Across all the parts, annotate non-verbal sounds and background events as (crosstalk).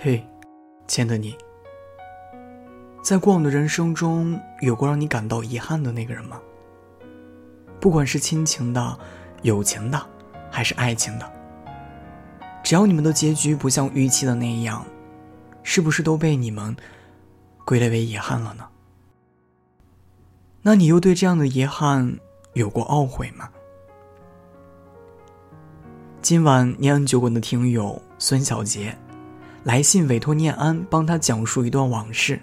嘿，亲爱的你，在过往的人生中，有过让你感到遗憾的那个人吗？不管是亲情的、友情的，还是爱情的，只要你们的结局不像预期的那样，是不是都被你们归类为遗憾了呢？那你又对这样的遗憾有过懊悔吗？今晚念安酒馆的听友孙小杰。来信委托念安帮他讲述一段往事。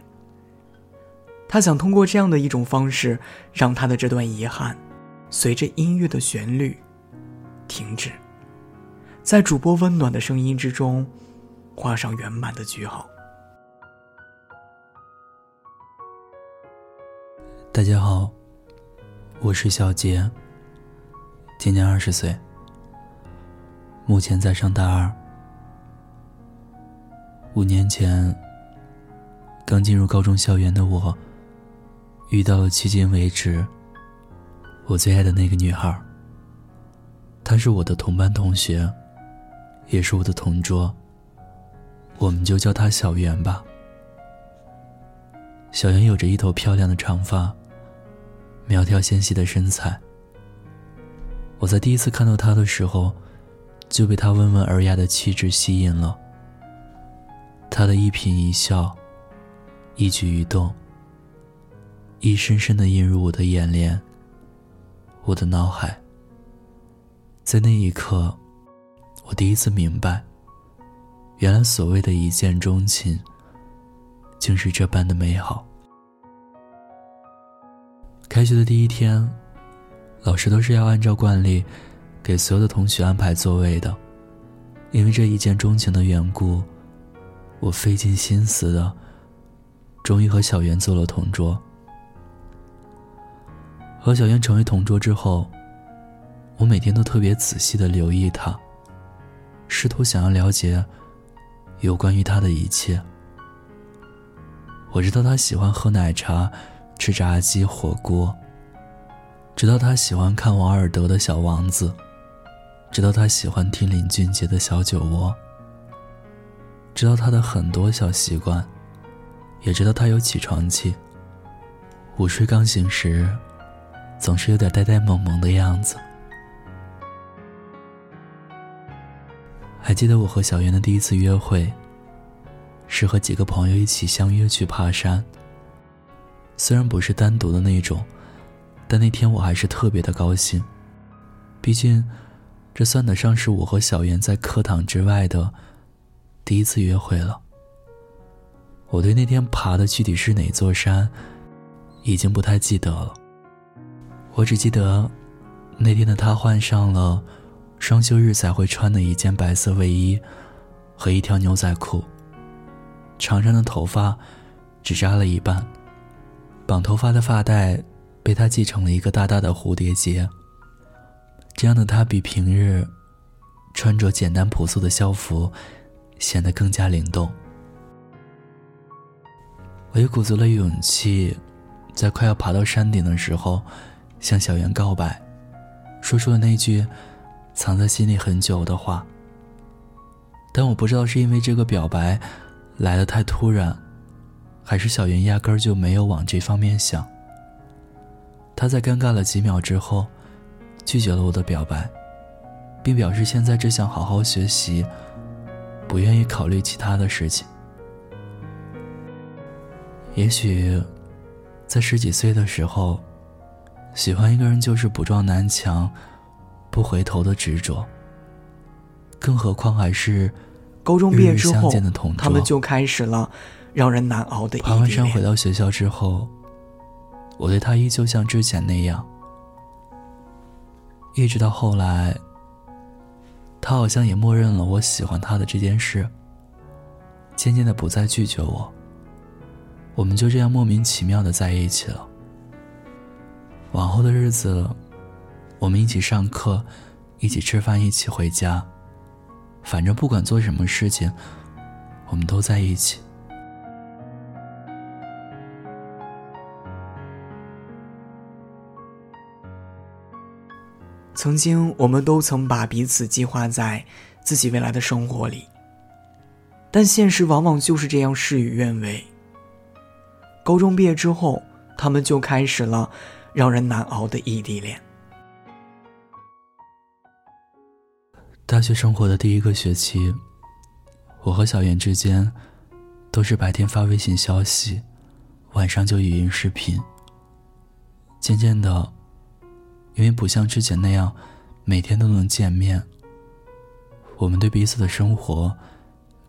他想通过这样的一种方式，让他的这段遗憾，随着音乐的旋律，停止，在主播温暖的声音之中，画上圆满的句号。大家好，我是小杰，今年二十岁，目前在上大二。五年前，刚进入高中校园的我，遇到了迄今为止我最爱的那个女孩。她是我的同班同学，也是我的同桌。我们就叫她小圆吧。小圆有着一头漂亮的长发，苗条纤细的身材。我在第一次看到她的时候，就被她温文尔雅的气质吸引了。他的一颦一笑，一举一动，一深深的印入我的眼帘，我的脑海。在那一刻，我第一次明白，原来所谓的一见钟情，竟是这般的美好。开学的第一天，老师都是要按照惯例，给所有的同学安排座位的，因为这一见钟情的缘故。我费尽心思的，终于和小袁做了同桌。和小袁成为同桌之后，我每天都特别仔细的留意他，试图想要了解有关于他的一切。我知道他喜欢喝奶茶、吃炸鸡、火锅，知道他喜欢看王尔德的小王子，知道他喜欢听林俊杰的小酒窝。知道他的很多小习惯，也知道他有起床气。午睡刚醒时，总是有点呆呆萌萌的样子。还记得我和小袁的第一次约会，是和几个朋友一起相约去爬山。虽然不是单独的那种，但那天我还是特别的高兴。毕竟，这算得上是我和小袁在课堂之外的。第一次约会了。我对那天爬的具体是哪座山，已经不太记得了。我只记得，那天的他换上了双休日才会穿的一件白色卫衣和一条牛仔裤。长长的头发只扎了一半，绑头发的发带被他系成了一个大大的蝴蝶结。这样的他比平日穿着简单朴素的校服。显得更加灵动。我也鼓足了勇气，在快要爬到山顶的时候，向小圆告白，说出了那句藏在心里很久的话。但我不知道是因为这个表白来的太突然，还是小圆压根儿就没有往这方面想。他在尴尬了几秒之后，拒绝了我的表白，并表示现在只想好好学习。不愿意考虑其他的事情。也许，在十几岁的时候，喜欢一个人就是不撞南墙、不回头的执着。更何况还是高中毕业之后，他们就开始了让人难熬的。爬完山回到学校之后，我对他依旧像之前那样，一直到后来。他好像也默认了我喜欢他的这件事，渐渐的不再拒绝我。我们就这样莫名其妙的在一起了。往后的日子，我们一起上课，一起吃饭，一起回家，反正不管做什么事情，我们都在一起。曾经，我们都曾把彼此计划在自己未来的生活里。但现实往往就是这样事与愿违。高中毕业之后，他们就开始了让人难熬的异地恋。大学生活的第一个学期，我和小妍之间都是白天发微信消息，晚上就语音视频。渐渐的，因为不像之前那样每天都能见面，我们对彼此的生活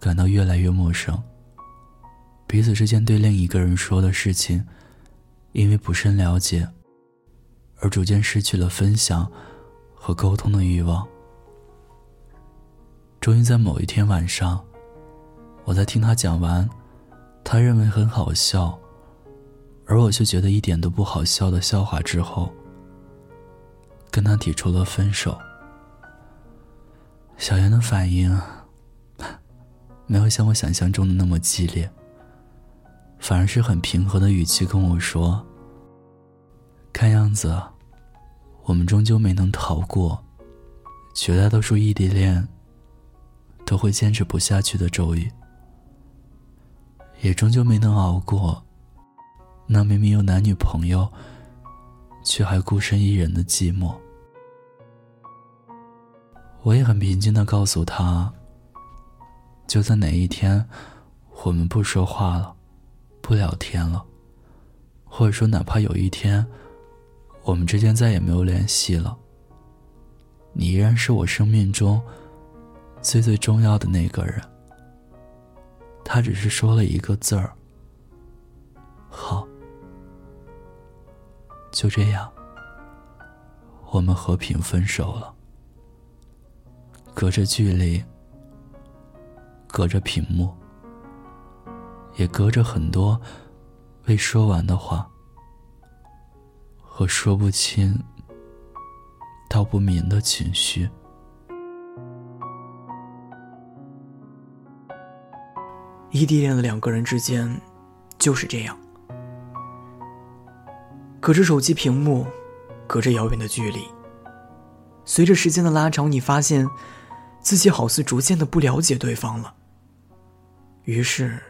感到越来越陌生。彼此之间对另一个人说的事情，因为不甚了解，而逐渐失去了分享和沟通的欲望。终于在某一天晚上，我在听他讲完，他认为很好笑，而我却觉得一点都不好笑的笑话之后，跟他提出了分手。小妍的反应 (laughs) 没有像我想象中的那么激烈，反而是很平和的语气跟我说：“看样子，我们终究没能逃过绝大多数异地恋。”都会坚持不下去的咒语，也终究没能熬过那明明有男女朋友，却还孤身一人的寂寞。我也很平静的告诉他，就在哪一天，我们不说话了，不聊天了，或者说哪怕有一天，我们之间再也没有联系了，你依然是我生命中。最最重要的那个人，他只是说了一个字儿：“好。”就这样，我们和平分手了。隔着距离，隔着屏幕，也隔着很多未说完的话和说不清、道不明的情绪。异地恋的两个人之间，就是这样，隔着手机屏幕，隔着遥远的距离。随着时间的拉长，你发现自己好似逐渐的不了解对方了。于是，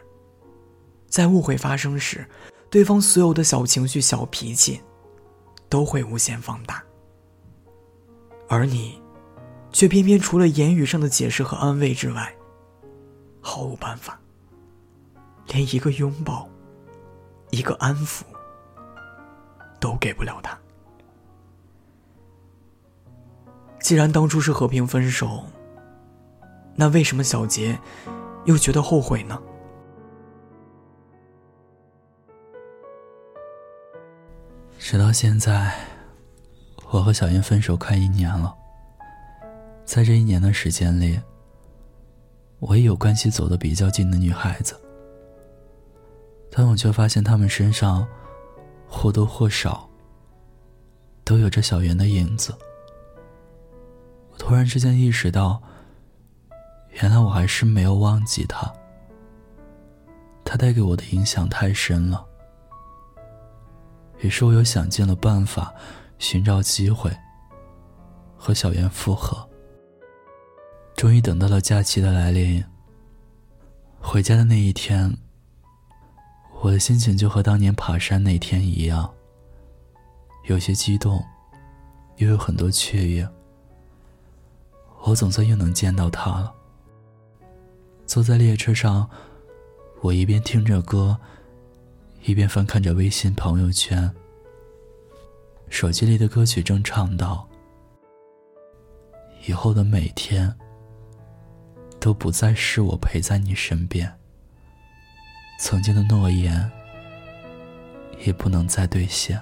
在误会发生时，对方所有的小情绪、小脾气，都会无限放大，而你，却偏偏除了言语上的解释和安慰之外，毫无办法。连一个拥抱，一个安抚，都给不了他。既然当初是和平分手，那为什么小杰又觉得后悔呢？直到现在，我和小燕分手快一年了。在这一年的时间里，我也有关系走得比较近的女孩子。但我却发现他们身上或多或少都有着小圆的影子。我突然之间意识到，原来我还是没有忘记他。他带给我的影响太深了。于是我又想尽了办法，寻找机会和小圆复合。终于等到了假期的来临。回家的那一天。我的心情就和当年爬山那天一样，有些激动，又有很多雀跃。我总算又能见到他了。坐在列车上，我一边听着歌，一边翻看着微信朋友圈。手机里的歌曲正唱到：“以后的每天，都不再是我陪在你身边。”曾经的诺言，也不能再兑现。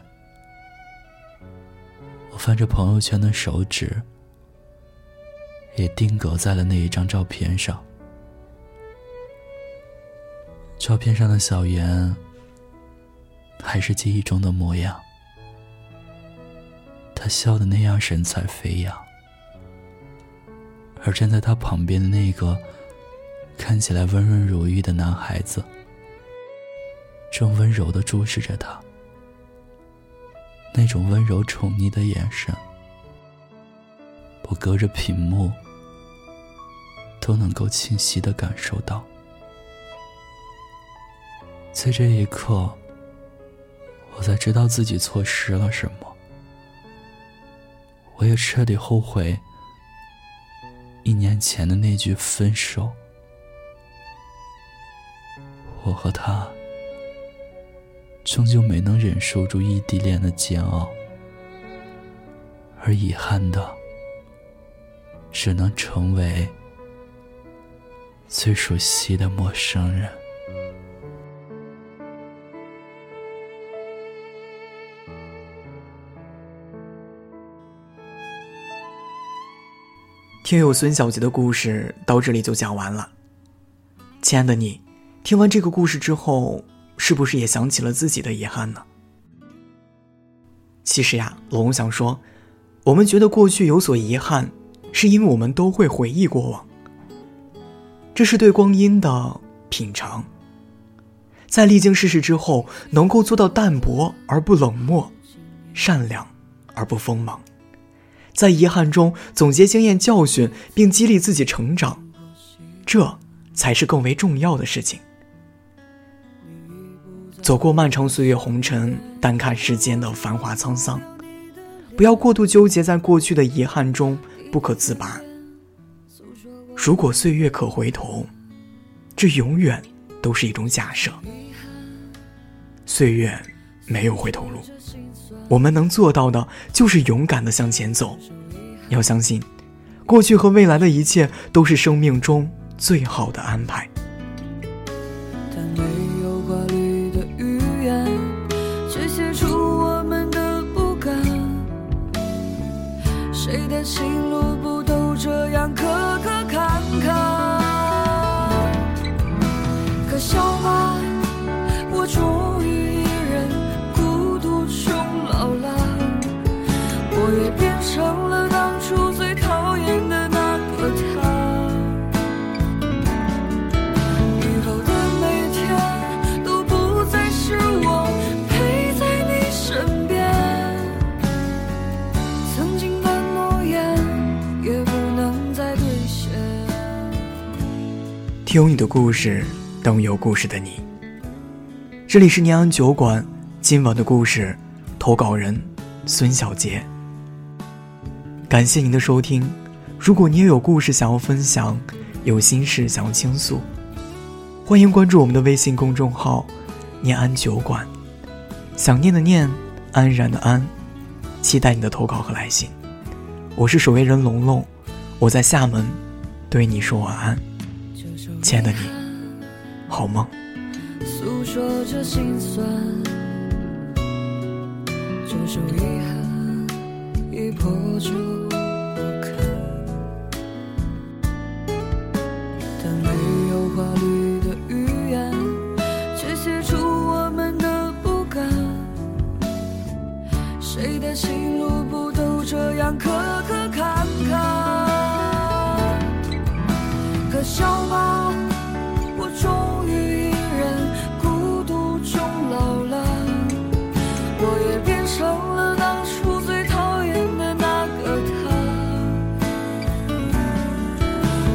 我翻着朋友圈的手指，也定格在了那一张照片上。照片上的小妍，还是记忆中的模样。她笑的那样神采飞扬，而站在她旁边的那个看起来温润如玉的男孩子。正温柔的注视着他，那种温柔宠溺的眼神，我隔着屏幕都能够清晰的感受到。在这一刻，我才知道自己错失了什么。我也彻底后悔一年前的那句分手。我和他终究没能忍受住异地恋的煎熬，而遗憾的，只能成为最熟悉的陌生人。听友孙小杰的故事到这里就讲完了。亲爱的你，听完这个故事之后，是不是也想起了自己的遗憾呢？其实呀，龙想说，我们觉得过去有所遗憾，是因为我们都会回忆过往，这是对光阴的品尝。在历经世事之后，能够做到淡泊而不冷漠，善良而不锋芒。在遗憾中总结经验教训，并激励自己成长，这才是更为重要的事情。走过漫长岁月红尘，淡看世间的繁华沧桑，不要过度纠结在过去的遗憾中不可自拔。如果岁月可回头，这永远都是一种假设。岁月没有回头路。我们能做到的，就是勇敢的向前走。要相信，过去和未来的一切都是生命中最好的安排。有你的故事，等有故事的你。这里是念安酒馆，今晚的故事，投稿人孙小杰。感谢您的收听。如果你也有故事想要分享，有心事想要倾诉，欢迎关注我们的微信公众号“念安酒馆”。想念的念，安然的安，期待你的投稿和来信。我是守夜人龙龙，我在厦门，对你说晚安。亲爱的你，好梦。诉说着心酸，这首遗憾已破旧不堪，但没有华丽的语言，却写出我们的不甘。谁的心路不都这样磕磕坎坎？笑吧，我终于一人孤独终老了，我也变成了当初最讨厌的那个他。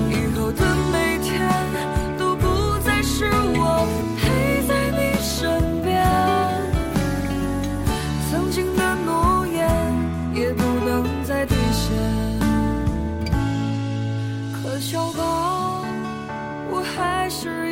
以后的每天都不再是我陪在你身边，曾经的诺言也不能再兑现。可笑吧。是。